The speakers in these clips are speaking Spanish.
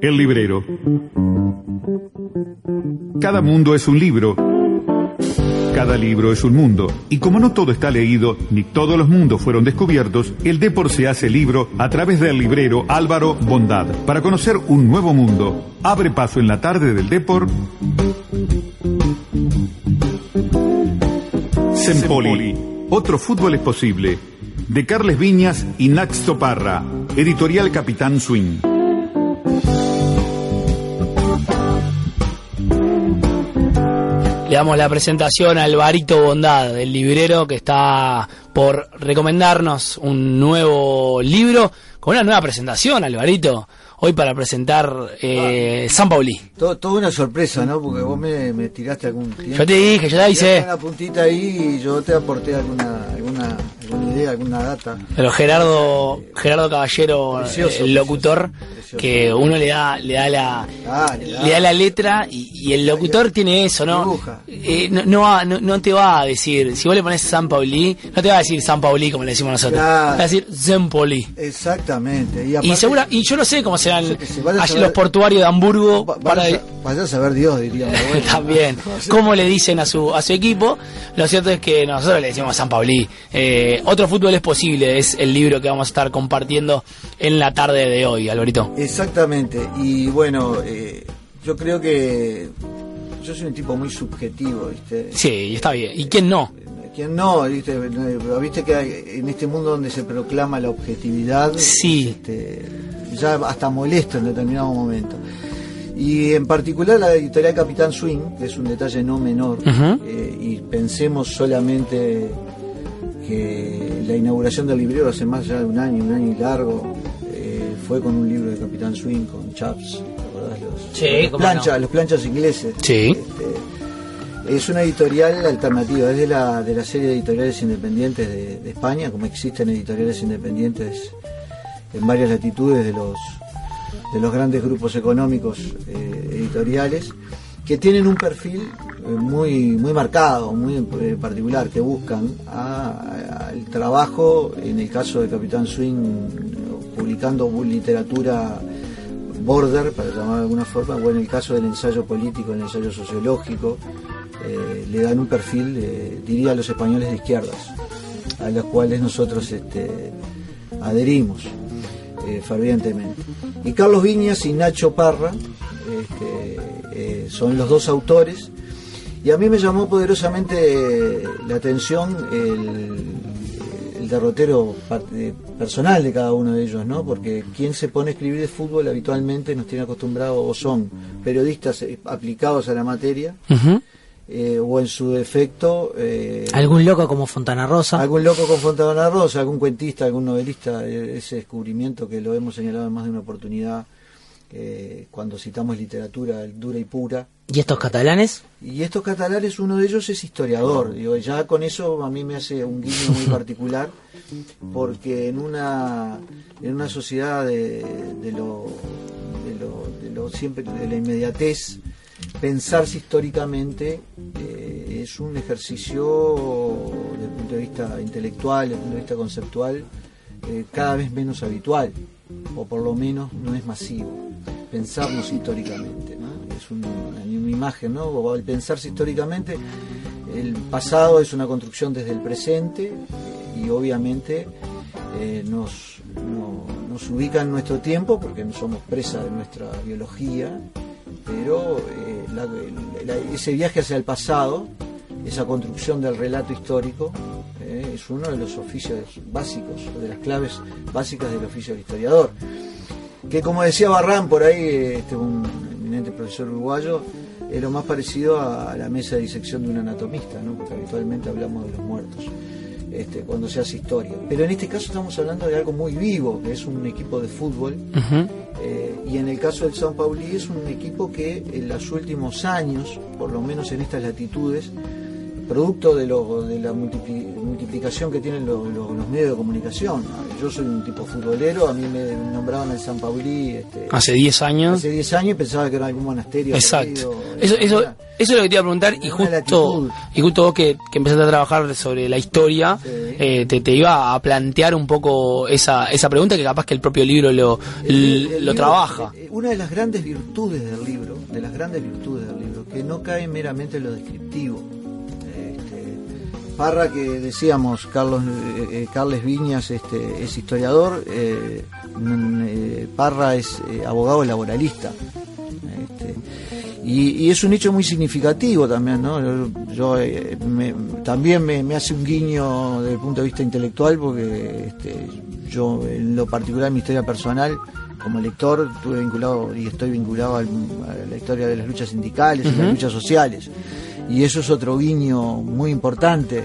El librero. Cada mundo es un libro. Cada libro es un mundo. Y como no todo está leído, ni todos los mundos fueron descubiertos, el Depor se hace libro a través del librero Álvaro Bondad. Para conocer un nuevo mundo, abre paso en la tarde del Depor. Sempoli. Otro fútbol es posible. De Carles Viñas y Nax Toparra. Editorial Capitán Swing. Le damos la presentación a Alvarito Bondad, el librero que está por recomendarnos un nuevo libro con una nueva presentación, Alvarito. Hoy para presentar eh, San Pauli. Todo, toda una sorpresa, ¿no? Porque vos me, me tiraste algún tiempo. Yo te dije, yo te hice. Una puntita ahí y yo te aporté alguna, alguna, alguna data. Pero Gerardo, Gerardo Caballero, Precioso, el locutor, precioso. que uno le da, le da la, Ah, le da- le da la letra y, y el locutor tiene eso, ¿no? Eh, no, no, va- no, no te va a decir, si vos le pones San Pauli, no te va a decir San Pauli como le decimos nosotros, Claro. te va a decir Zempoli. Exactamente. Y, segura, y yo no sé cómo serán se allí saber- los portuarios de Hamburgo va- para vaya, vaya a saber Dios. Bueno, también cómo le dicen a su a su equipo. Lo cierto es que nosotros le decimos San Pauli. Eh, otro fútbol es posible es el libro que vamos a estar compartiendo en la tarde de hoy, Alvarito. Exactamente. Y bueno, eh, yo creo que yo soy un tipo muy subjetivo, ¿viste? Sí, está bien. ¿Y quién no? ¿Quién no? ¿Viste? Que hay- en este mundo donde se proclama la objetividad, Sí. este, ya hasta molesto en determinado momento. Y en particular la editorial Capitán Swing, que es un detalle no menor, eh, y pensemos solamente que la inauguración del librero hace más ya de un año, un año y largo, eh, fue con un libro de Capitán Swing, con Chaps, ¿te acordás? Los, Sí, los planchas, no. los planchas ingleses. Sí. Este, es una editorial alternativa, es de la, de la serie de editoriales independientes de, de España, como existen editoriales independientes en varias latitudes de los, de los grandes grupos económicos eh, editoriales, que tienen un perfil eh, muy, muy marcado, muy eh, particular, que buscan al trabajo, en el caso de Capitán Swing, publicando literatura border, para llamar de alguna forma, o en el caso del ensayo político, el ensayo sociológico, eh, le dan un perfil, diría a los españoles de izquierdas, a los cuales nosotros este, adherimos fervientemente. Y Carlos Viñas y Nacho Parra este, eh, son los dos autores, y a mí me llamó poderosamente la atención el, el derrotero eh, personal de cada uno de ellos, ¿no? Porque quien se pone a escribir de fútbol habitualmente nos tiene acostumbrados o son periodistas eh, aplicados a la materia, eh, o en su defecto eh, Algún loco como Fontana Rosa. algún loco con Fontana Rosa, algún cuentista, algún novelista, ese descubrimiento que lo hemos señalado en más de una oportunidad eh, cuando citamos literatura dura y pura. ¿Y estos catalanes? Y estos catalanes, uno de ellos es historiador. Digo, ya con eso a mí me hace un guiño muy particular, porque en una, en una sociedad de, de lo, de, lo, de lo siempre de la inmediatez, pensarse históricamente eh, es un ejercicio desde el punto de vista intelectual, desde el punto de vista conceptual, eh, cada vez menos habitual, o por lo menos no es masivo. Pensarnos históricamente, es un- una imagen, ¿no? Al pensarse históricamente, el pasado es una construcción desde el presente y obviamente eh, nos, no- nos ubica en nuestro tiempo porque no somos presa de nuestra biología, pero eh, ese viaje hacia el pasado, esa construcción del relato histórico, eh, es uno de los oficios básicos, de las claves básicas del oficio del historiador. Que como decía Barran por ahí, este, un eminente profesor uruguayo, es lo más parecido a la mesa de disección de un anatomista, ¿no? porque habitualmente hablamos de los muertos. Este, cuando se hace historia. Pero en este caso estamos hablando de algo muy vivo, que es un equipo de fútbol Ujú. eh, y en el caso del San Pauli es un equipo que en los últimos años, por lo menos en estas latitudes, producto de, lo- de la multipli- multiplicación que tienen lo- lo- los medios de comunicación. Yo soy un tipo futbolero, a mí me nombraban el San Pauli este, Hace 10 años. hace 10 años y pensaba que era algún monasterio. Exacto. perdido. Eso, eso, Eso es lo que te iba a preguntar y justo, y justo vos que, que empezaste a trabajar sobre la historia, Sí. eh, te, te iba a plantear un poco esa, esa pregunta que capaz que el propio libro lo, El- el lo libro, trabaja. eh, Una de las grandes virtudes del libro, de las grandes virtudes del libro, que no cae meramente en lo descriptivo. Parra, que decíamos, Carlos eh, eh, Carles Viñas este, es historiador, eh, eh, Parra es eh, abogado laboralista. Este, y, y es un hecho muy significativo también, ¿no? Yo, yo, eh, me- también me, me hace un guiño desde el punto de vista intelectual porque este, yo en lo particular en mi historia personal como lector estuve vinculado y estoy vinculado al- a la historia de las luchas sindicales y las luchas sociales y eso es otro guiño muy importante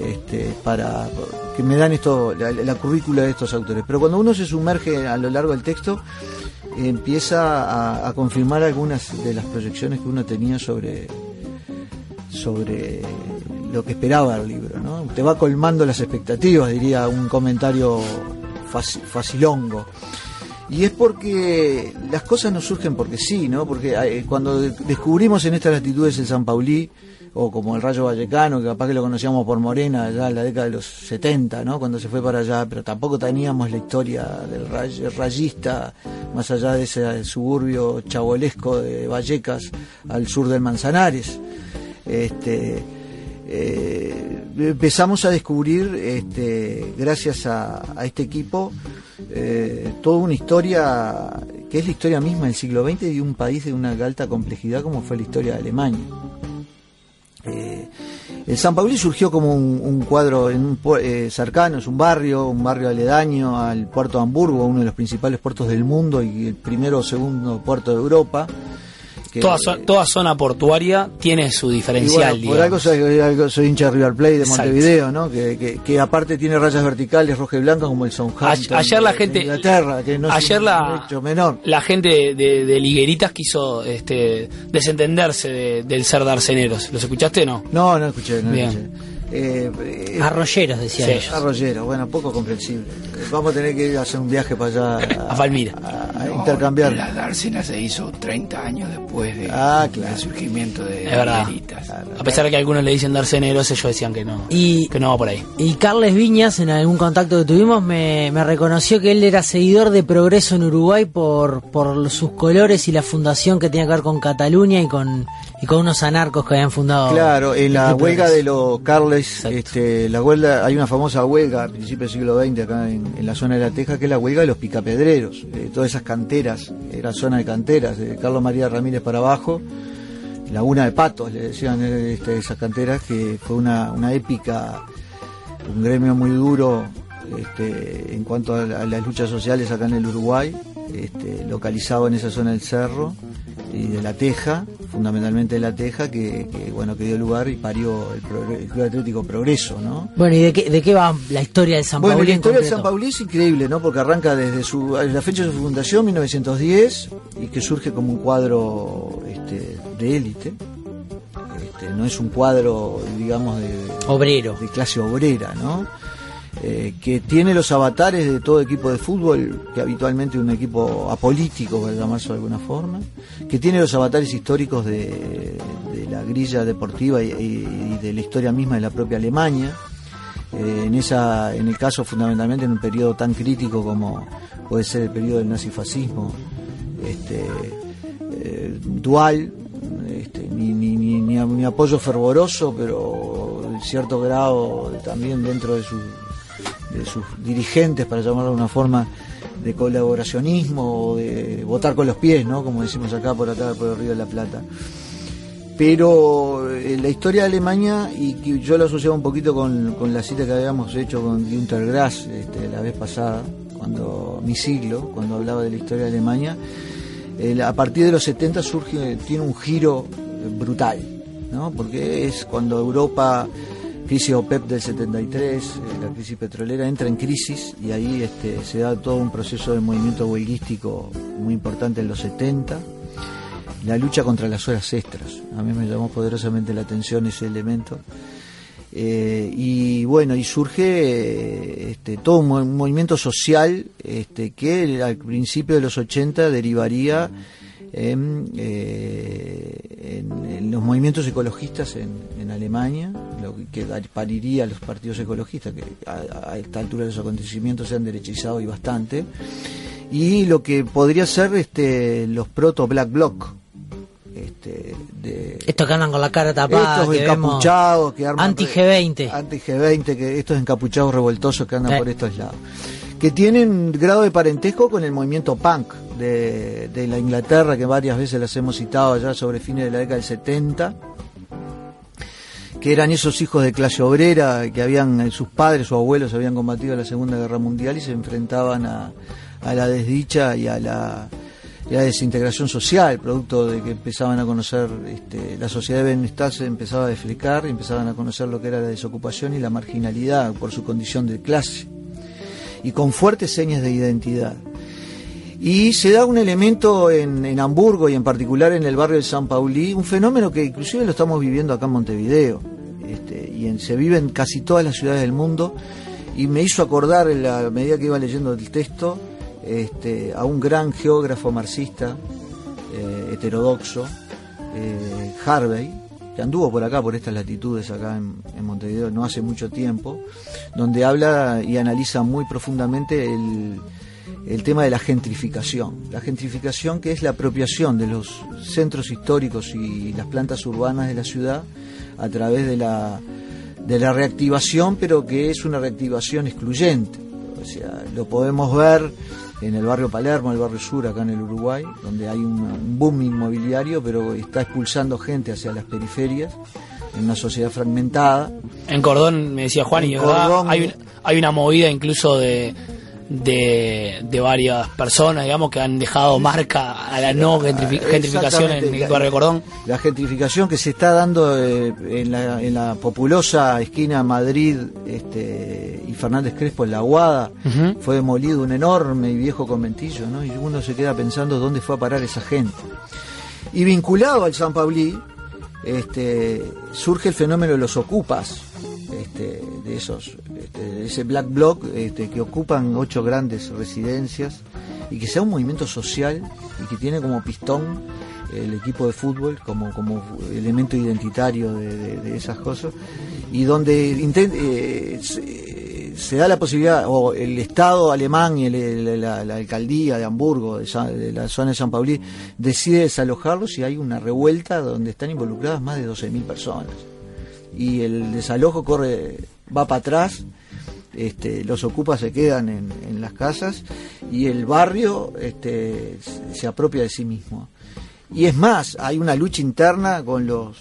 este, para que me dan esto la, la currícula de estos autores pero cuando uno se sumerge a lo largo del texto empieza a, a confirmar algunas de las proyecciones que uno tenía sobre sobre lo que esperaba el libro, ¿no? Te va colmando las expectativas, diría un comentario faci- facilongo. Y es porque las cosas no surgen porque sí, ¿no? Porque eh, cuando de- descubrimos en estas latitudes el San Paulí, o como el Rayo Vallecano, que capaz que lo conocíamos por Morena ya en la década de los 70, ¿no? Cuando se fue para allá, pero tampoco teníamos la historia del ray- rayista, más allá de ese suburbio chabolesco de Vallecas al sur del Manzanares. Este, eh, empezamos a descubrir, este, gracias a, este equipo, eh, toda una historia que es la historia misma del siglo XX de un país de una alta complejidad como fue la historia de Alemania. Eh, el San Pauli surgió como un, cuadro en un cercano, es un barrio, un barrio aledaño al puerto de Hamburgo, uno de los principales puertos del mundo y el primero o segundo puerto de Europa. Que- Toda, zo- toda zona portuaria tiene su diferencial, bueno, por algo soy, algo soy hincha de River Plate de. Montevideo, ¿no? Que, que, que aparte tiene rayas verticales roja y blanca como el Southampton. Ayer la gente- Inglaterra, que no ayer la- hecho menor. La gente de Ligueritas quiso este, desentenderse de- del ser de arceneros. ¿Los escuchaste o no? No, no escuché, no Bien. escuché. Eh, eh, Arroyeros, decía Sí. ellos. Arroyero, bueno, poco comprensible. Vamos a tener que ir a hacer un viaje para allá A Palmira. a, a No, intercambiar. La dársena se hizo 30 años después de- Ah, claro. del surgimiento de verdad. Ligueritas. A pesar de que algunos le dicen de arceneros, ellos decían que no, Y- que no va por ahí. Y Carles Viñas, en algún contacto que tuvimos, me, me reconoció que él era seguidor de Progreso en Uruguay por, por sus colores y la fundación que tenía que ver con Cataluña y con, y con unos anarcos que habían fundado. Claro, en la el huelga de los Carles, este, la huelga, hay una famosa huelga a principios del siglo XX acá en, en la zona de La Teja, que es la huelga de los picapedreros, eh, todas esas canteras, era zona de canteras, de Carlos María Ramírez para abajo, Laguna de Patos, le decían este, esas canteras, que fue una, una épica, un gremio muy duro este, en cuanto a, la- a las luchas sociales acá en el Uruguay, este, localizado en esa zona del cerro y de la Teja, fundamentalmente de la Teja, que, que, bueno que dio lugar y parió el, Progre- el Club Atlético Progreso, ¿no? Bueno, ¿y de qué, de qué va la historia del San Bueno, Pauli la historia del concreto? San Pauli es increíble, ¿no? Porque arranca desde su, la fecha de su fundación, 1910, y que surge como un cuadro este, de élite. Este, no es un cuadro, digamos, de, Obrero. de clase obrera, ¿no? Eh, que tiene los avatares de todo equipo de fútbol, que habitualmente es un equipo apolítico, para llamarlo de alguna forma, que tiene los avatares históricos de, de la grilla deportiva y, de la historia misma de la propia Alemania. Eh, en esa, en el caso fundamentalmente en un periodo tan crítico como puede ser el periodo del nazifascismo, este, eh, dual, este, ni, ni, ni, ni apoyo fervoroso, pero en cierto grado de- también dentro de, su- de sus dirigentes, para llamarlo de una forma, de colaboracionismo o de votar con los pies, ¿no? como decimos acá por acá por el Río de la Plata. Pero eh, la historia de Alemania, y que yo lo asociaba un poquito con, con la cita que habíamos hecho con Günter Grass este, la vez pasada, cuando mi siglo, cuando hablaba de la historia de Alemania, a partir de los 70 surge, tiene un giro brutal, ¿no? porque es cuando Europa, crisis OPEP del 73, eh, la crisis petrolera, entra en crisis y ahí este, se da todo un proceso de movimiento huelguístico muy importante en los 70 la lucha contra las horas extras. A mí me llamó poderosamente la atención ese elemento. Eh, y bueno, y surge este, todo un movimiento social este, que al principio de los 80 derivaría en, eh, en- en los movimientos ecologistas en, en Alemania, lo que pariría a los partidos ecologistas, que a, a esta altura de los acontecimientos se han derechizado y bastante, y lo que podría ser este, los proto-Black Bloc. Este, de, Estos que andan con la cara tapada, estos que vemos encapuchados que arman anti G20. anti G20 que estos encapuchados revoltosos que andan por estos lados que tienen grado de parentesco con el movimiento punk de, de la Inglaterra que varias veces las hemos citado allá sobre fines de la década del 70 que eran esos hijos de clase obrera que habían eh, sus padres o abuelos habían combatido la Segunda Guerra Mundial y se enfrentaban a, a la desdicha y a la, desintegración social, producto de que empezaban a conocer, este, la sociedad de bienestar se empezaba a desflecar y empezaban a conocer lo que era la desocupación y la marginalidad por su condición de clase, y con fuertes señas de identidad. Y se da un elemento en, en Hamburgo y en particular en el barrio de San Paulí, un fenómeno que inclusive lo estamos viviendo acá en Montevideo, este, y se vive en casi todas las ciudades del mundo, y me hizo acordar en la medida que iba leyendo el texto este, a un gran geógrafo marxista eh, heterodoxo, eh, Harvey, que anduvo por acá, por estas latitudes acá en, en Montevideo no hace mucho tiempo, donde habla y analiza muy profundamente el, el tema de la gentrificación. La gentrificación que es la apropiación de los centros históricos y las plantas urbanas de la ciudad a través de la, de la reactivación, pero que es una reactivación excluyente. O sea, lo podemos ver en el barrio Palermo, el barrio sur, acá en el Uruguay, donde hay un, un boom inmobiliario, pero está expulsando gente hacia las periferias, en una sociedad fragmentada. En Cordón, me decía Juan, y Cordón- hay, un- hay una movida incluso de, de, de varias personas, digamos, que han dejado marca a la no gentrifi- gentrificación en el barrio Cordón. La gentrificación que se está dando eh, en, la, en la populosa esquina Madrid este, y Fernández Crespo en La Aguada, fue demolido un enorme y viejo conventillo, ¿no? Y uno se queda pensando dónde fue a parar esa gente. Y vinculado al San Pablí, este, surge el fenómeno de los ocupas, este, de esos, este, de ese black bloc este, que ocupan ocho grandes residencias y que sea un movimiento social y que tiene como pistón el equipo de fútbol como, como elemento identitario de, de- de esas cosas y donde intent- eh, se, da la posibilidad o el Estado alemán y el- la, la alcaldía de Hamburgo de, Sa- de la zona de San Paulí decide desalojarlos y hay una revuelta donde están involucradas más de 12.000 personas y el desalojo corre va para atrás este, los ocupas se quedan en, las casas y el barrio este, se- se apropia de sí mismo. Y es más hay una lucha interna con los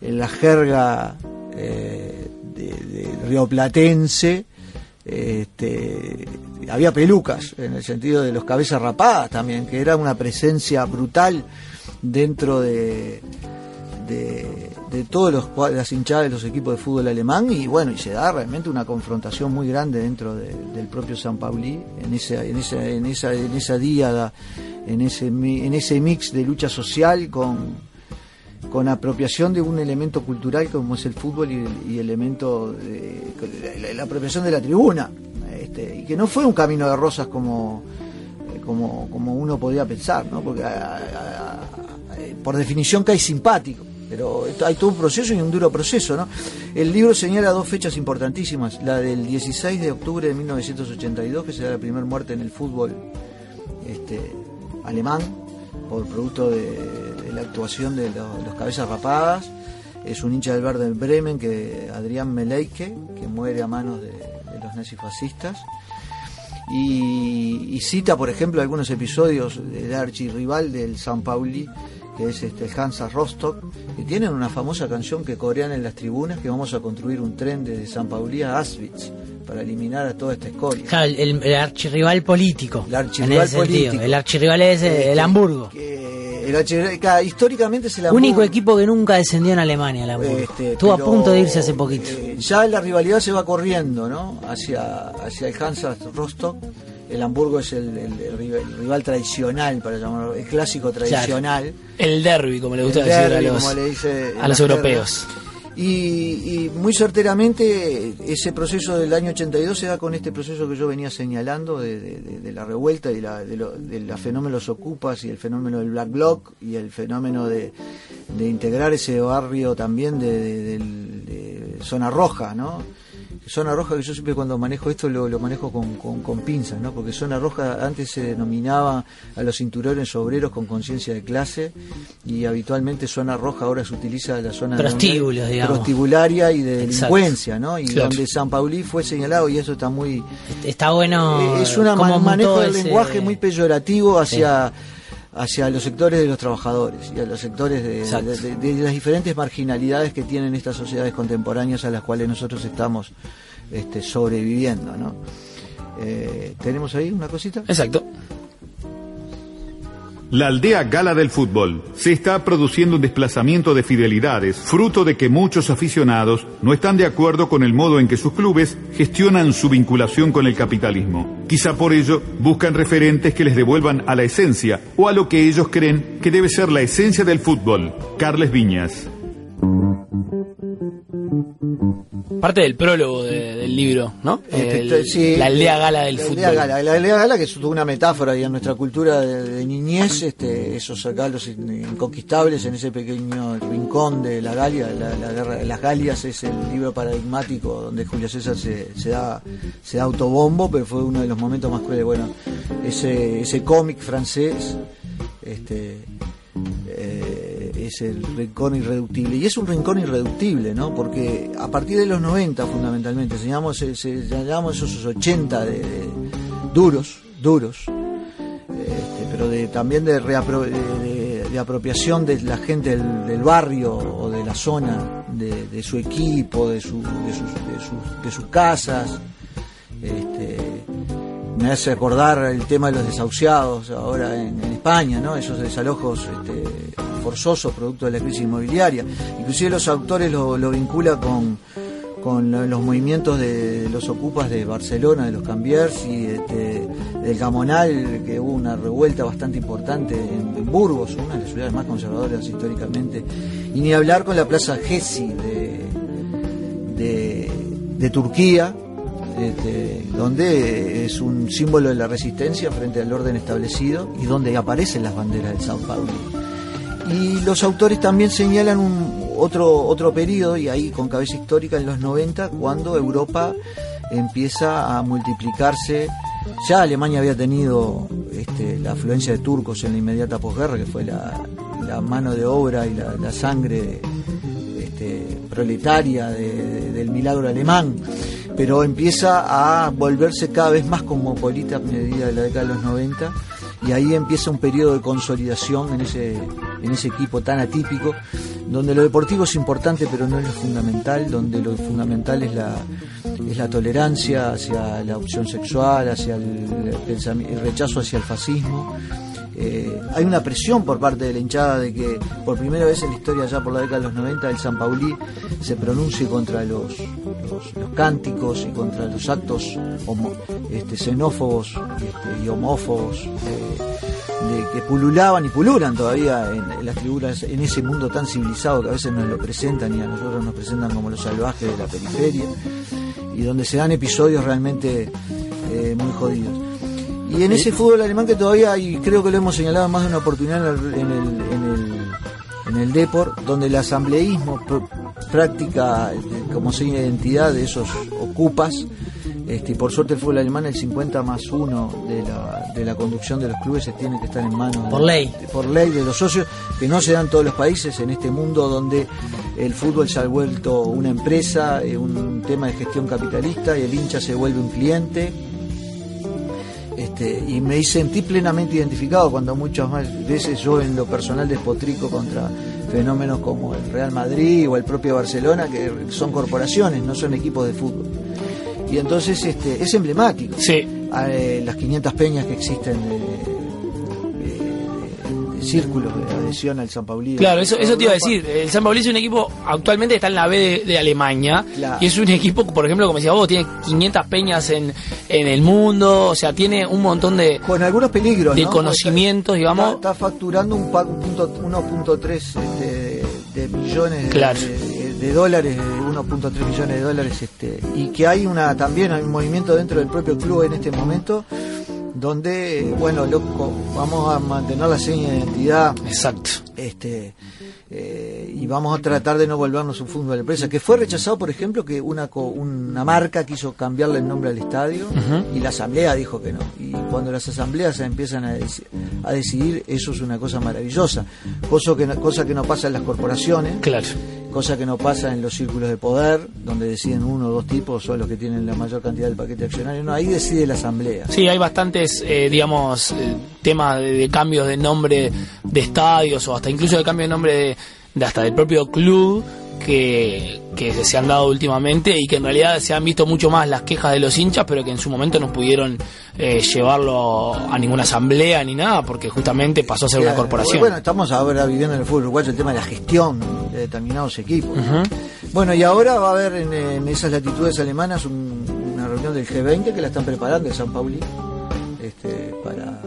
en la jerga eh, de, de rioplatense este, había pelucas en el sentido de los cabezas rapadas también que era una presencia brutal dentro de de, de todas los, las hinchadas de los equipos de fútbol alemán y bueno, y se da realmente una confrontación muy grande dentro de- del propio San Pauli en esa, en esa, en esa, en esa díada, en ese, en ese mix de lucha social con, con apropiación de un elemento cultural como es el fútbol y, elemento de, la, apropiación de la tribuna este, y que no fue un camino de rosas como como, como uno podía pensar, ¿no? Porque por definición cae simpático, pero hay todo un proceso y un duro proceso, ¿no? El libro señala dos fechas importantísimas, la del 16 de octubre de 1982, que se da la primera muerte en el fútbol este, alemán por producto de, la actuación de los, cabezas rapadas. Es un hincha del Verde Bremen, que Adrián Meleike, que muere a manos de, de los nazifascistas. Y, y cita, por ejemplo, algunos episodios del archirrival del San Pauli, que es este, el Hansa Rostock, que tienen una famosa canción que corean en las tribunas, que vamos a construir un tren desde San Pauli a Auschwitz para eliminar a toda esta escoria. Claro, el, el- archirrival político. El archirrival en ese sentido. político. El archirrival es eh, Este, el Hamburgo. que el archirrival- históricamente es el Único Hamburgo. equipo que nunca descendió en Alemania, el Hamburgo. Este, Estuvo a punto de irse hace poquito. eh, ya la rivalidad se va corriendo, ¿no? Hacia, hacia el Hansa Rostock. El Hamburgo es el, el- el rival, tradicional, para llamarlo, el clásico tradicional. El derby, como le gusta El decir a los, como le dice en a los la europeos. jerga. Y, muy certeramente ese proceso del año 82 se da con este proceso que yo venía señalando de, la revuelta y la, de, los fenómenos ocupas y el fenómeno del Black Bloc y el fenómeno de, integrar ese barrio también de, zona roja, ¿no? Zona roja que yo siempre cuando manejo esto lo, manejo con, con, pinzas, ¿no? Porque zona roja antes se denominaba a los cinturones obreros con conciencia de clase y habitualmente zona roja ahora se utiliza la zona prostibularia y de delincuencia, ¿no? Y donde San Paulí fue señalado y eso está muy... Está bueno... Eh, es un manejo del lenguaje muy peyorativo hacia... hacia los sectores de los trabajadores y a los sectores de, de, las diferentes marginalidades que tienen estas sociedades contemporáneas a las cuales nosotros estamos este, sobreviviendo. ¿no? Eh, ¿Tenemos ahí una cosita? Exacto. La aldea gala del fútbol. Se está produciendo un desplazamiento de fidelidades, fruto de que muchos aficionados no están de acuerdo con el modo en que sus clubes gestionan su vinculación con el capitalismo. Quizá por ello buscan referentes que les devuelvan a la esencia o a lo que ellos creen que debe ser la esencia del fútbol. Carles Viñas. Parte del prólogo del libro, ¿no? Este, la aldea gala del fútbol. la aldea gala, que es una metáfora y en nuestra cultura de, niñez, este, esos galos inconquistables en ese pequeño rincón de la Galia, la, guerra de las Galias es el libro paradigmático donde Julio César se, da, se da autobombo, pero fue uno de los momentos más crueles. Bueno, ese, ese cómic francés, este, es el rincón irreductible. Y es un rincón irreductible, ¿no? Porque a partir de los 90, fundamentalmente, señalamos, esos 80 de, duros, duros, este, pero de, también de, de, apropiación de la gente del, barrio o de la zona, de, su equipo, de, su, sus, de, sus, casas. Este, me hace acordar el tema de los desahuciados ahora en, España, ¿no? Esos desalojos este, forzosos producto de la crisis inmobiliaria. Inclusive los autores lo, lo vincula con, los movimientos de los ocupas de Barcelona, de los Cambiers y este, del Gamonal, que hubo una revuelta bastante importante en, Burgos, una de las ciudades más conservadoras históricamente, y ni hablar con la Plaza Gezi de, de, Turquía, este, donde es un símbolo de la resistencia frente al orden establecido y donde aparecen las banderas del Sao Paulo. Y los autores también señalan un otro, otro periodo, y ahí con cabeza histórica en los 90, cuando Europa empieza a multiplicarse. Ya Alemania había tenido este, la afluencia de turcos en la inmediata posguerra, que fue la, mano de obra y la, sangre este, proletaria del milagro alemán, pero empieza a volverse cada vez más cosmopolita a medida de la década de los 90 y ahí empieza un periodo de consolidación en ese, en ese equipo tan atípico, donde lo deportivo es importante pero no es lo fundamental, donde lo fundamental es la, es la tolerancia hacia la opción sexual, hacia el, el rechazo hacia el fascismo. Eh, hay una presión por parte de la hinchada de que por primera vez en la historia, ya por la década de los 90, el San Paulí se pronuncie contra los, cánticos y contra los actos este, xenófobos este, y homófobos de, que pululaban y pululan todavía en, las figuras en ese mundo tan civilizado que a veces nos lo presentan y a nosotros nos presentan como los salvajes de la periferia y donde se dan episodios realmente eh, muy jodidos. Y en ese fútbol alemán que todavía, y creo que lo hemos señalado más de una oportunidad en el, en el, en el, en el Deport, donde el asambleísmo práctica como seña de identidad de esos ocupas, este, y por suerte el fútbol alemán, el 50 más 1 de la, de la conducción de los clubes se tiene que estar en manos por ley. por ley de los socios, que no se dan todos los países en este mundo donde el fútbol se ha vuelto una empresa, eh, un tema de gestión capitalista y el hincha se vuelve un cliente este, y me sentí plenamente identificado cuando muchas veces yo en lo personal despotrico contra fenómenos como el Real Madrid o el propio Barcelona, que son corporaciones, no son equipos de fútbol. Y entonces este, es emblemático. Sí. Eh, las 500 peñas que existen círculo de adhesión al San Paulino. Claro, eso, eso te iba a decir. El San Paulino es un equipo, actualmente está en la B de, Alemania. Y es un equipo, por ejemplo, como decía vos, tiene 500 peñas en, en el mundo. O sea, tiene un montón de. Con algunos peligros. De conocimientos, digamos. Está, facturando un 1.3 este, de millones claro. de de dólares, 1.3 millones de dólares, este, y que hay una también hay un movimiento dentro del propio club en este momento donde, bueno, loco, vamos a mantener la seña de identidad. Exacto. Este, eh, y vamos a tratar de no volvernos un fútbol de empresa. Que fue rechazado, por ejemplo, que una, una marca quiso cambiarle el nombre al estadio y la asamblea dijo que no. Y cuando las asambleas empiezan a, a decidir, eso es una cosa maravillosa. Cosa que, cosa que no pasa en las corporaciones. Claro cosa que no pasa en los círculos de poder, donde deciden uno o dos tipos, son los que tienen la mayor cantidad del paquete accionario. No, ahí decide la asamblea. Sí, hay bastantes, eh, digamos, eh, temas de, cambios de nombre de estadios o hasta incluso de cambio de nombre de hasta del propio club que, se han dado últimamente y que en realidad se han visto mucho más las quejas de los hinchas, pero que en su momento no pudieron eh, llevarlo a ninguna asamblea ni nada, porque justamente pasó a ser una corporación. Bueno, estamos ahora viviendo en el fútbol uruguayo el tema de la gestión de determinados equipos. Bueno, y ahora va a haber en, esas latitudes alemanas una reunión del G20 que la están preparando en San Pauli. Este, para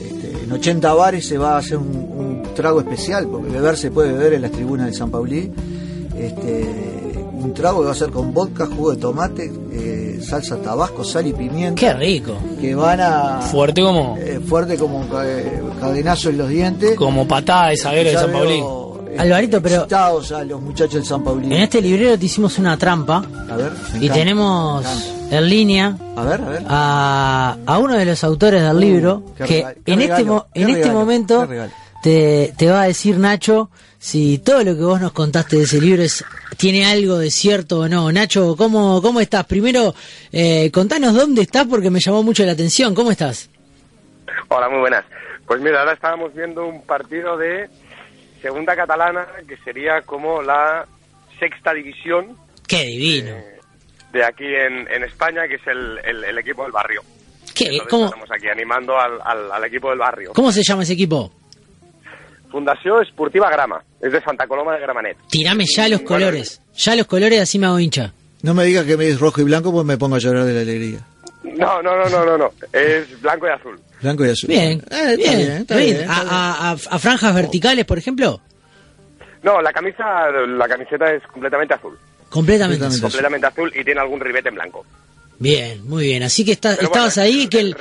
este, en 80 bares se va a hacer un, trago especial, porque beber se puede beber en las tribunas de San Pauli este, un trago que va a ser con vodka, jugo de tomate, eh, salsa tabasco, sal y pimienta. ¡Qué rico! Que van a... Fuerte como... Eh, fuerte como un cadenazo en los dientes. Como patada de zaguero de San Paulín. Eh, Alvarito, pero... a los muchachos del San Paulín. En este librero te hicimos una trampa. A ver. Y tenemos en línea a, ver, a, ver. a, uno de los autores del libro que en, este, en este momento te, te va a decir Nacho si todo lo que vos nos contaste de ese libro es, tiene algo de cierto o no. Nacho, ¿cómo, cómo estás? Primero, eh, contanos dónde estás porque me llamó mucho la atención. ¿Cómo estás? Hola, muy buenas. Pues mira, ahora estábamos viendo un partido de segunda catalana que sería como la sexta división. ¡Qué divino! Eh, de aquí en, en, España, que es el, el, equipo del barrio. ¿Qué? ¿Cómo? Estamos aquí animando al, al, al equipo del barrio. ¿Cómo se llama ese equipo? Fundación Esportiva Grama, es de Santa Coloma de Gramanet. Tirame ya los colores, ya los colores así me hago hincha. No me digas que me es rojo y blanco, pues me pongo a llorar de la alegría. No, no, no, no, no, no. es blanco y azul. Blanco y azul. Bien, eh, bien, bien, ¿A, franjas verticales, por ejemplo? No, la camisa, la camiseta es completamente azul. Completamente, azul. Completamente azul y tiene algún ribete en blanco. Bien, muy bien. Así que está, estabas ahí, que el,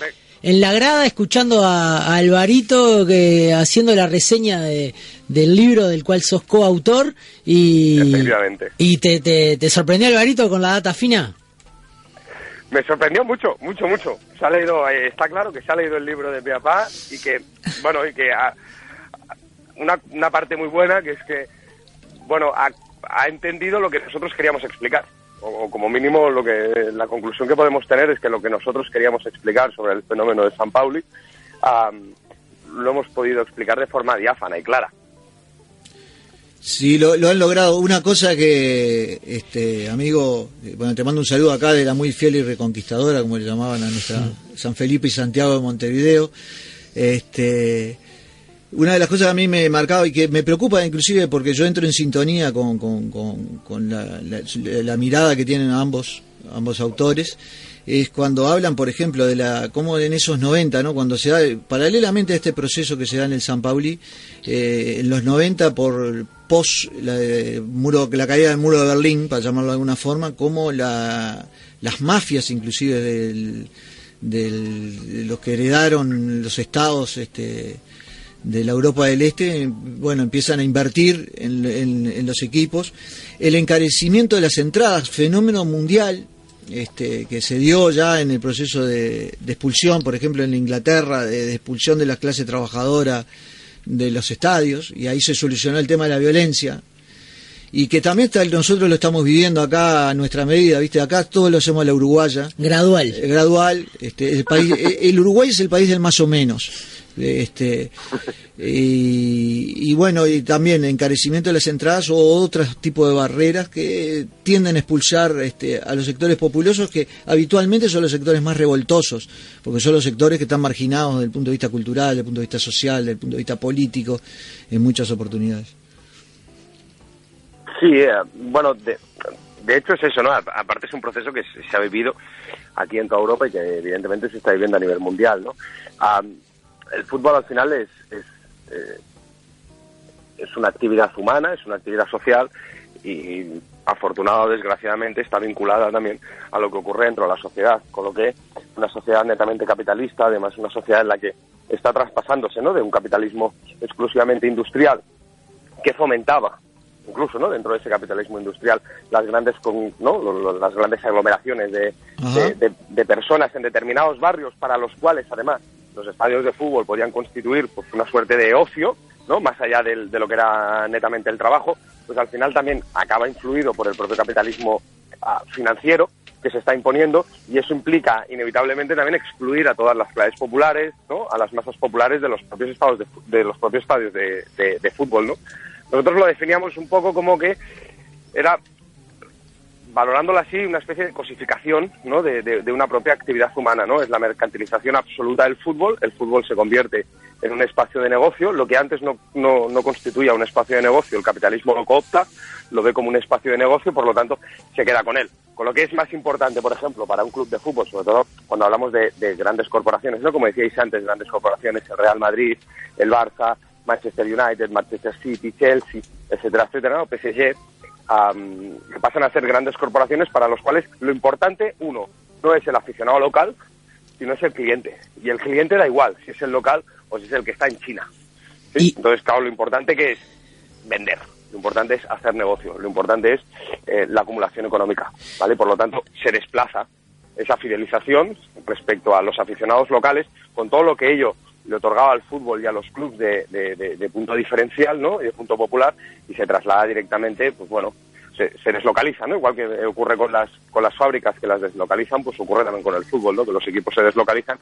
en la grada escuchando a, Alvarito que haciendo la reseña de, del libro del cual sos coautor y y te, te, sorprendió Alvarito con la data fina me sorprendió mucho mucho mucho. Se ha leído eh, está claro que se ha leído el libro de Piapá y que bueno y que una, una parte muy buena que es que bueno ha entendido lo que nosotros queríamos explicar o, como mínimo lo que la conclusión que podemos tener es que lo que nosotros queríamos explicar sobre el fenómeno de San Pauli lo hemos podido explicar de forma diáfana y clara. Sí, lo, han logrado. Una cosa que, este amigo, eh, bueno, te mando un saludo acá de la muy fiel y reconquistadora, como le llamaban a nuestra San Felipe y Santiago de Montevideo. Este, una de las cosas que a mí me marcado y que me preocupa inclusive porque yo entro en sintonía con, la, mirada que tienen ambos, ambos autores, es cuando hablan, por ejemplo, de la cómo en esos 90, ¿no? cuando se da, paralelamente a este proceso que se da en el San Pauli, eh, en los 90 por post la, muro, la caída del muro de Berlín, para llamarlo de alguna forma, como la, las mafias inclusive del, del, de los que heredaron los estados este, de la Europa del Este, bueno, empiezan a invertir en, los equipos. El encarecimiento de las entradas, fenómeno mundial, este, que se dio ya en el proceso de, expulsión, por ejemplo, en Inglaterra, de, expulsión de la clase trabajadora de los estadios, y ahí se solucionó el tema de la violencia. Y que también nosotros lo estamos viviendo acá a nuestra medida, ¿viste? Acá todos lo hacemos a la uruguaya. Gradual. Eh, gradual. Este, el, país, el Uruguay es el país del más o menos este y, bueno y también encarecimiento de las entradas o otros tipos de barreras que tienden a expulsar este, a los sectores populosos que habitualmente son los sectores más revoltosos porque son los sectores que están marginados desde el punto de vista cultural, desde el punto de vista social, desde el punto de vista político en muchas oportunidades. Sí, eh, bueno, de, de, hecho es eso, ¿no? Aparte es un proceso que se ha vivido aquí en toda Europa y que evidentemente se está viviendo a nivel mundial, ¿no? el fútbol al final es, es, eh, es una actividad humana, es una actividad social y afortunado o desgraciadamente está vinculada también a lo que ocurre dentro de la sociedad, con lo que una sociedad netamente capitalista, además una sociedad en la que está traspasándose ¿no? de un capitalismo exclusivamente industrial que fomentaba incluso no dentro de ese capitalismo industrial las grandes ¿no? las grandes aglomeraciones de, de, personas en determinados barrios para los cuales además los estadios de fútbol podían constituir pues una suerte de ocio no más allá de lo que era netamente el trabajo pues al final también acaba influido por el propio capitalismo ah, financiero que se está imponiendo y eso implica inevitablemente también excluir a todas las clases populares, ¿no? a las masas populares de los propios estados de, los propios estadios de, de, fútbol, ¿no? Nosotros lo definíamos un poco como que era valorándola así, una especie de cosificación ¿no? de, de, una propia actividad humana, ¿no? Es la mercantilización absoluta del fútbol, el fútbol se convierte en un espacio de negocio, lo que antes no, no, no constituía un espacio de negocio, el capitalismo lo coopta, lo ve como un espacio de negocio, por lo tanto se queda con él. Con lo que es más importante, por ejemplo, para un club de fútbol, sobre todo cuando hablamos de, de grandes corporaciones, ¿no? Como decíais antes, grandes corporaciones, el Real Madrid, el Barça, Manchester United, Manchester City, Chelsea, etcétera, etcétera, ¿no? PSG, que pasan a ser grandes corporaciones para los cuales lo importante, uno, no es el aficionado local, sino es el cliente. Y el cliente da igual si es el local o si es el que está en China. Entonces, claro, lo importante que es vender. Lo importante es hacer negocio. Lo importante es eh, la acumulación económica. ¿vale? Por lo tanto, se desplaza esa fidelización respecto a los aficionados locales con todo lo que ello le otorgaba al fútbol y a los clubes de, punto diferencial, ¿no? Y de punto popular y se traslada directamente, pues bueno, se, deslocaliza, ¿no? Igual que ocurre con las con las fábricas que las deslocalizan, pues ocurre también con el fútbol, ¿no? Que los equipos se deslocalizan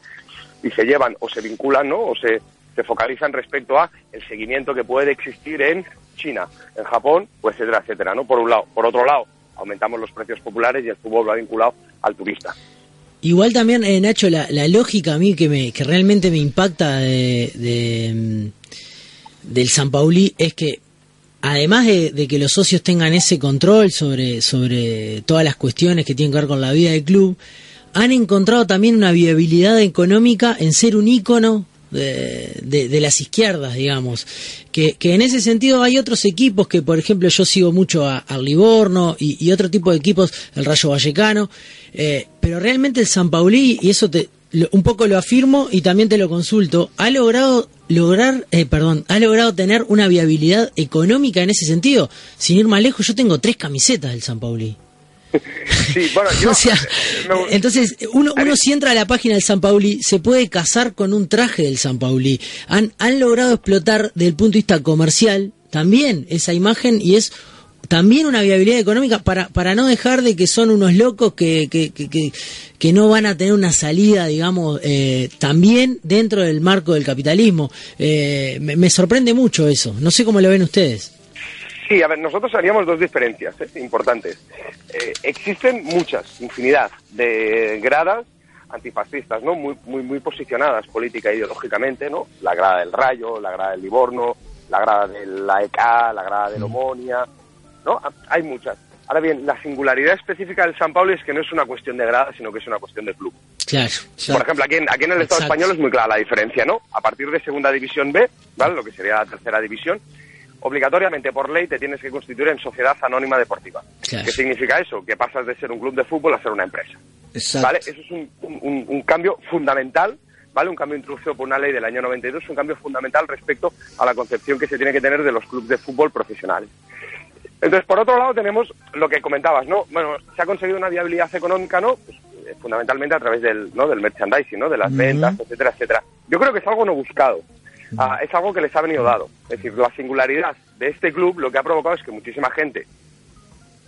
y se llevan o se vinculan, ¿no? O se, se focalizan respecto a el seguimiento que puede existir en China, en Japón, pues etcétera, etcétera, ¿no? Por un lado. Por otro lado, aumentamos los precios populares y el fútbol va vinculado al turista. Igual también, eh, Nacho, la, lógica a mí que, me, que realmente me impacta de, mm, del San Pauli es que además de, que los socios tengan ese control sobre, sobre todas las cuestiones que tienen que ver con la vida del club, han encontrado también una viabilidad económica en ser un ícono de, las izquierdas, digamos. Que, en ese sentido hay otros equipos que, por ejemplo, yo sigo mucho al Livorno y, otro tipo de equipos, el Rayo Vallecano, eh, pero realmente el San Paulí, y eso te, un poco lo afirmo y también te lo consulto, ha logrado lograr, eh, perdón, ha logrado tener una viabilidad económica en ese sentido. Sin ir más lejos, yo tengo tres camisetas del San Pauli. Sí, bueno, yo, entonces, uno, uno si entra a la página del San Pauli, se puede casar con un traje del San Pauli. Han, han logrado explotar desde el punto de vista comercial también esa imagen y es también una viabilidad económica para, para no dejar de que son unos locos que, que, que, que no van a tener una salida, digamos, eh, también dentro del marco del capitalismo. Eh, me sorprende mucho eso. No sé cómo lo ven ustedes. Sí, a ver, nosotros haríamos dos diferencias ¿eh? importantes. Eh, existen muchas, infinidad de gradas antifascistas, ¿no? Muy, muy, muy posicionadas política e ideológicamente, ¿no? La grada del Rayo, la grada del Livorno, la grada de la ECA, la grada de la Omonia, ¿no? Hay muchas. Ahora bien, la singularidad específica del San Pablo es que no es una cuestión de grada, sino que es una cuestión de club. Claro. Por ejemplo, aquí en, aquí en el Estado español es muy clara la diferencia, ¿no? A partir de Segunda División B, ¿vale? Lo que sería la tercera división, obligatoriamente por ley te tienes que constituir en sociedad anónima deportiva. ¿Qué significa eso? Que pasas de ser un club de fútbol a ser una empresa. ¿Vale? Eso es un, cambio fundamental, ¿vale? Un cambio introducido por una ley del año 92, un cambio fundamental respecto a la concepción que se tiene que tener de los clubes de fútbol profesionales. Entonces, por otro lado, tenemos lo que comentabas, ¿no? Bueno, se ha conseguido una viabilidad económica, ¿no? Pues, eh, fundamentalmente a través del, ¿no? del merchandising, ¿no? De las ventas, etcétera, etcétera. Yo creo que es algo no buscado. Ah, es algo que les ha venido dado. Es decir, la singularidad de este club lo que ha provocado es que muchísima gente,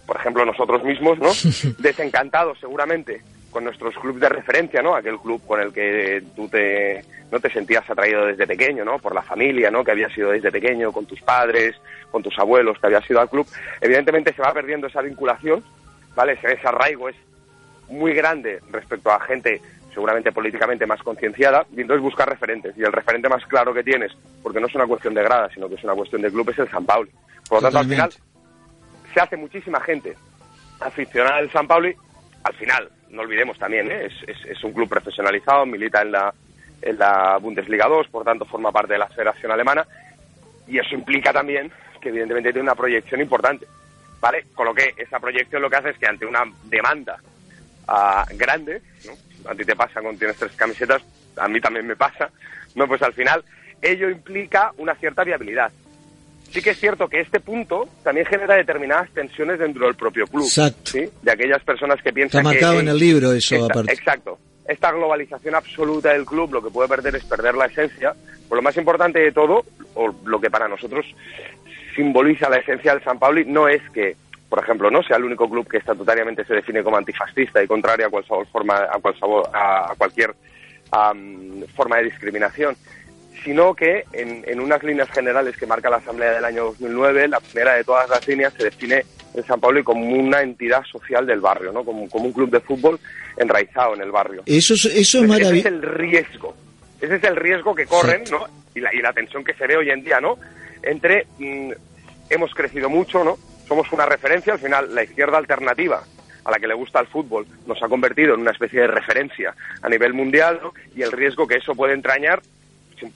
por ejemplo nosotros mismos, ¿no? desencantados seguramente con nuestros clubes de referencia, ¿no? Aquel club con el que tú te, no te sentías atraído desde pequeño, ¿no? Por la familia, ¿no? Que había sido desde pequeño, con tus padres, con tus abuelos, que había sido al club. Evidentemente se va perdiendo esa vinculación, ¿vale? ese arraigo es muy grande respecto a gente seguramente políticamente más concienciada, y entonces buscar referentes. Y el referente más claro que tienes, porque no es una cuestión de grada, sino que es una cuestión de club, es el San Pauli. Por lo tanto, al final, se hace muchísima gente aficionada al San Pauli. Al final, no olvidemos también, ¿eh? es, es, un club profesionalizado, milita en la, en la Bundesliga 2, por tanto forma parte de la Federación Alemana, y eso implica también que evidentemente tiene una proyección importante. ¿vale? Con lo que esa proyección lo que hace es que ante una demanda ah, grande, ¿no? A ti te pasa cuando tienes tres camisetas, a mí también me pasa, ¿no? Pues al final ello implica una cierta viabilidad. Sí que es cierto que este punto también genera determinadas tensiones dentro del propio club. Exacto. ¿sí? De aquellas personas que piensan Está que... marcado en el libro eso, Esta- aparte. Exacto. Esta globalización absoluta del club lo que puede perder es perder la esencia. Por lo más importante de todo, o lo que para nosotros simboliza la esencia del San Pauli, no es que, por ejemplo, no sea el único club que estatutariamente se define como antifascista y contrario a cualquier forma, a, cualquier, a, a cualquier am, forma de discriminación, sino que en, en unas líneas generales que marca la Asamblea del año 2009, la primera de todas las líneas se define el San Pauli como una entidad social del barrio, ¿no? como, como un club de fútbol enraizado en el barrio. Eso, es- eso es Ese es el riesgo. Ese es el riesgo que corren, ¿no? Y la, y la tensión que se ve hoy en día, ¿no? Entre mm, hemos crecido mucho, ¿no? Somos una referencia, al final la izquierda alternativa a la que le gusta el fútbol nos ha convertido en una especie de referencia a nivel mundial, ¿no? Y el riesgo que eso puede entrañar sin,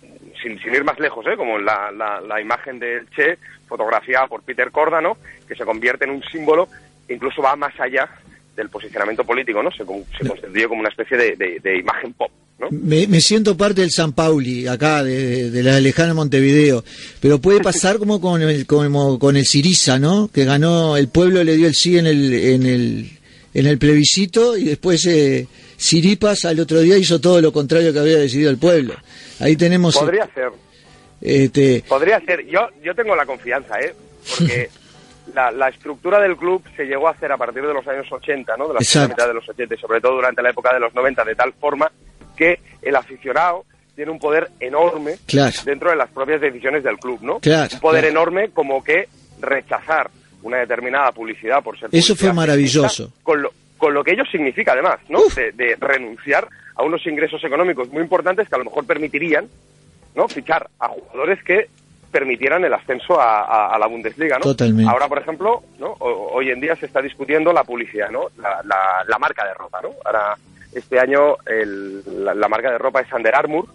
sin- ir más lejos, ¿eh? como la, la- la imagen del Che, fotografiada por Peter Cordano, que se convierte en un símbolo, incluso va más allá del posicionamiento político, ¿no? Se, se constituye como una especie de, de- de imagen pop, ¿no? Me, me siento parte del San Pauli, acá, de, de la lejana Montevideo. Pero puede pasar como con el, como con el Siriza, ¿no? Que ganó, el pueblo le dio el sí en el, en el, en el plebiscito y después eh, Siripas al otro día hizo todo lo contrario que había decidido el pueblo. Ahí tenemos... Podría ser, Este, podría ser. Yo, yo tengo la confianza, ¿eh? Porque la, la estructura del club se llegó a hacer a partir de los años 80, ¿no? De la mitad de los 80 y sobre todo durante la época de los 90, de tal forma que el aficionado tiene un poder enorme Claro. dentro de las propias decisiones del club, ¿no? Claro, un poder claro. enorme como que rechazar una determinada publicidad por ser Eso fue maravilloso. Con lo, con lo que ello significa además, ¿no? De, de renunciar a unos ingresos económicos muy importantes que a lo mejor permitirían ¿no? fichar a jugadores que permitieran el ascenso a, a- a la Bundesliga, ¿no? Totalmente. Ahora, por ejemplo, ¿no? O- hoy en día se está discutiendo la publicidad, ¿no? La, la- la marca de ropa, ¿no? Ahora, este año el- la, la marca de ropa es Under Armour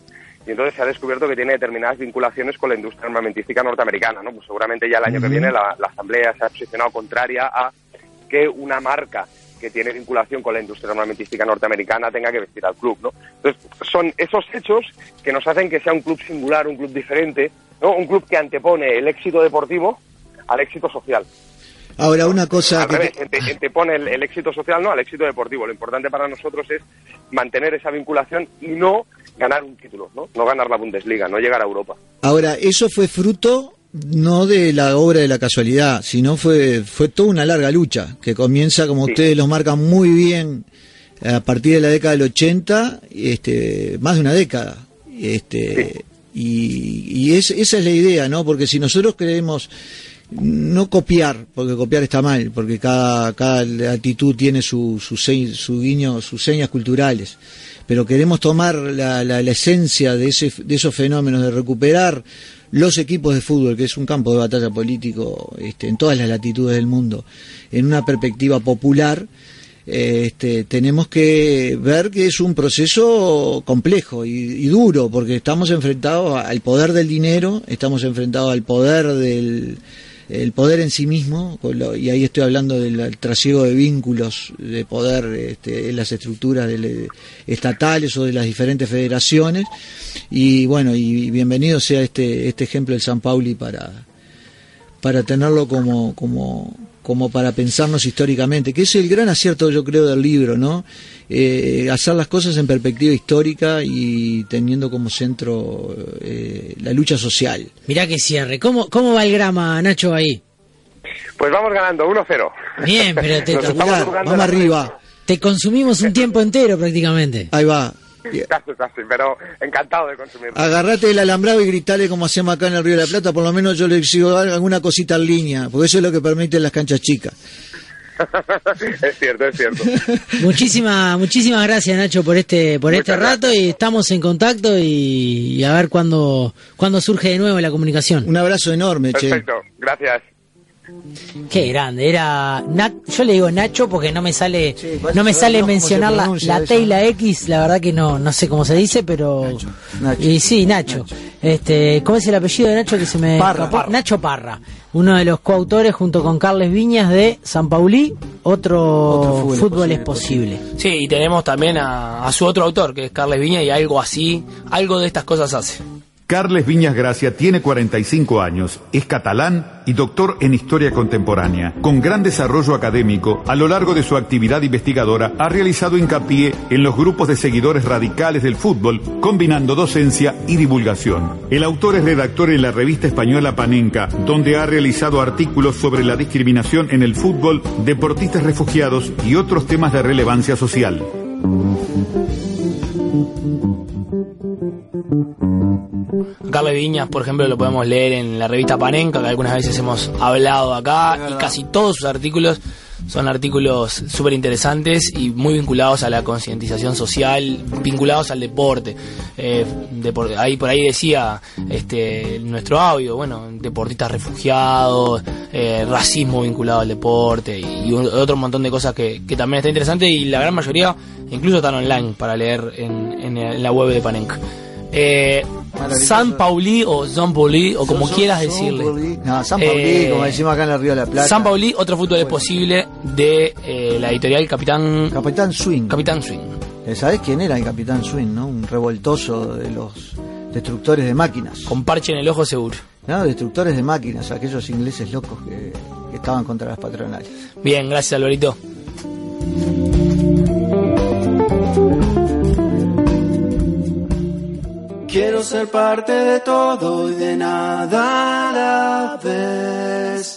y entonces se ha descubierto que tiene determinadas vinculaciones con la industria armamentística norteamericana, ¿no? Pues seguramente ya el año que viene la, la Asamblea se ha posicionado contraria a que una marca que tiene vinculación con la industria armamentística norteamericana tenga que vestir al club, ¿no? Entonces, son esos hechos que nos hacen que sea un club singular, un club diferente, ¿no? Un club que antepone el éxito deportivo al éxito social. Ahora una cosa Al que... revés, ante- antepone el, el éxito social no al éxito deportivo. Lo importante para nosotros es mantener esa vinculación y no ganar un título, ¿no? No ganar la Bundesliga, no llegar a Europa. Ahora, eso fue fruto no de la obra de la casualidad, sino fue, fue toda una larga lucha, que comienza, como Sí. ustedes lo marcan muy bien, a partir de la década del 80, este, más de una década. Este, Y, y es, esa es la idea, ¿no? Porque si nosotros queremos no copiar, porque copiar está mal, porque cada, cada actitud tiene su, su, su guiño, sus señas culturales, pero queremos tomar la, la, la esencia de, ese, de esos fenómenos, de recuperar los equipos de fútbol, que es un campo de batalla político este, en todas las latitudes del mundo, en una perspectiva popular, eh, este, tenemos que ver que es un proceso complejo y, y duro, porque estamos enfrentados al poder del dinero, estamos enfrentados al poder del el poder en sí mismo, y ahí estoy hablando del trasiego de vínculos de poder este, en las estructuras del- estatales o de las diferentes federaciones, y bueno, y bienvenido sea este, este ejemplo del San Pauli para, para tenerlo como, como, como para pensarnos históricamente, que es el gran acierto yo creo del libro, ¿no? Eh, hacer las cosas en perspectiva histórica y teniendo como centro eh, la lucha social. Mirá que cierre. ¿Cómo, ¿Cómo va el grama, Nacho, ahí? Pues vamos ganando 1-0. Bien, pero te- Nos estamos Espectacular, jugando vamos arriba, Te consumimos un tiempo entero prácticamente. ahí va. Casi, casi, pero encantado de consumirlo. Agarrate el alambrado y gritale como hacemos acá en el Río de la Plata, por lo menos yo le sigo alguna cosita en línea, porque eso es lo que permiten las canchas chicas. es cierto, es cierto. Muchísimas, muchísimas gracias, Nacho, por este, por Muchas este rato y estamos en contacto y, y a ver cuándo, cuándo surge de nuevo la comunicación. Un abrazo enorme, che. Perfecto, gracias. Qué grande, era yo le digo Nacho porque no me sale Sí, no me sale mencionar la, la T y la X, la verdad que no no sé cómo se dice, pero Nacho. y sí, Nacho. Este, ¿cómo es el apellido de Nacho que se me Parra. Nacho Parra, uno de los coautores junto con Carles Viñas de San Paulí, otro, Otro fútbol, fútbol es es posible. Sí, y tenemos también a, a su otro autor, que es Carles Viña, y algo así, algo de estas cosas hace. Carles Viñas Gracia tiene 45 años, es catalán y doctor en historia contemporánea. Con gran desarrollo académico, a lo largo de su actividad investigadora, ha realizado hincapié en los grupos de seguidores radicales del fútbol, combinando docencia y divulgación. El autor es redactor en la revista española Panenca, donde ha realizado artículos sobre la discriminación en el fútbol, deportistas refugiados y otros temas de relevancia social. Carles Viñas, por ejemplo, lo podemos leer en la revista Panenca, que algunas veces hemos hablado acá, y casi todos sus artículos son artículos súper interesantes y muy vinculados a la concientización social, vinculados al deporte. Eh, depor- ahí por ahí decía este nuestro audio, bueno, deportistas refugiados, eh, racismo vinculado al deporte y, otro montón de cosas que, que también está interesante y la gran mayoría incluso están online para leer en, en- en la web de Panenka. Eh. San Pauli o San Pauli o como quieras decirle. No, San Pauli, Eh, como decimos acá en el Río de la Plata. San Pauli, otro fútbol es posible de eh, la editorial Capitán Capitán Swing. Capitán Swing. Eh, ¿Sabés quién era el Capitán Swing, no? Un revoltoso de los destructores de máquinas. Con parche en el ojo seguro. ¿no? Destructores de máquinas, aquellos ingleses locos que, que estaban contra las patronales. Bien, gracias Alvarito. Quiero ser parte de todo y de nada a la vez.